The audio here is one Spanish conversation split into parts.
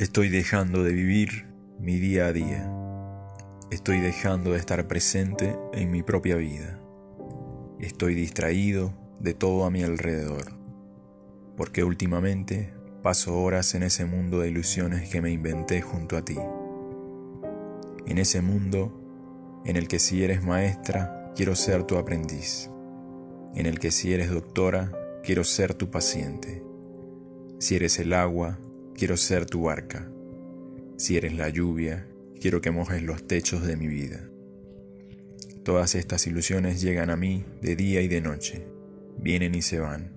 Estoy dejando de vivir mi día a día. Estoy dejando de estar presente en mi propia vida. Estoy distraído de todo a mi alrededor, porque últimamente paso horas en ese mundo de ilusiones que me inventé junto a ti. En ese mundo en el que si eres maestra, quiero ser tu aprendiz. En el que si eres doctora, quiero ser tu paciente. Si eres el agua, quiero ser tu barca. Si eres la lluvia, quiero que mojes los techos de mi vida. Todas estas ilusiones llegan a mí de día y de noche, vienen y se van,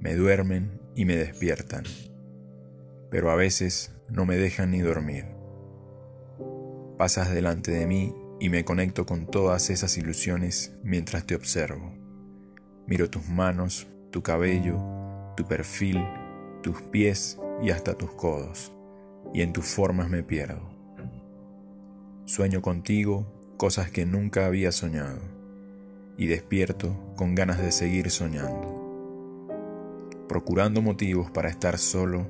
me duermen y me despiertan, pero a veces no me dejan ni dormir. Pasas delante de mí y me conecto con todas esas ilusiones mientras te observo. Miro tus manos, tu cabello, tu perfil, tus pies y hasta tus codos, y en tus formas me pierdo. Sueño contigo cosas que nunca había soñado, y despierto con ganas de seguir soñando. Procurando motivos para estar solo,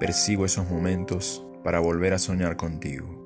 percibo esos momentos para volver a soñar contigo.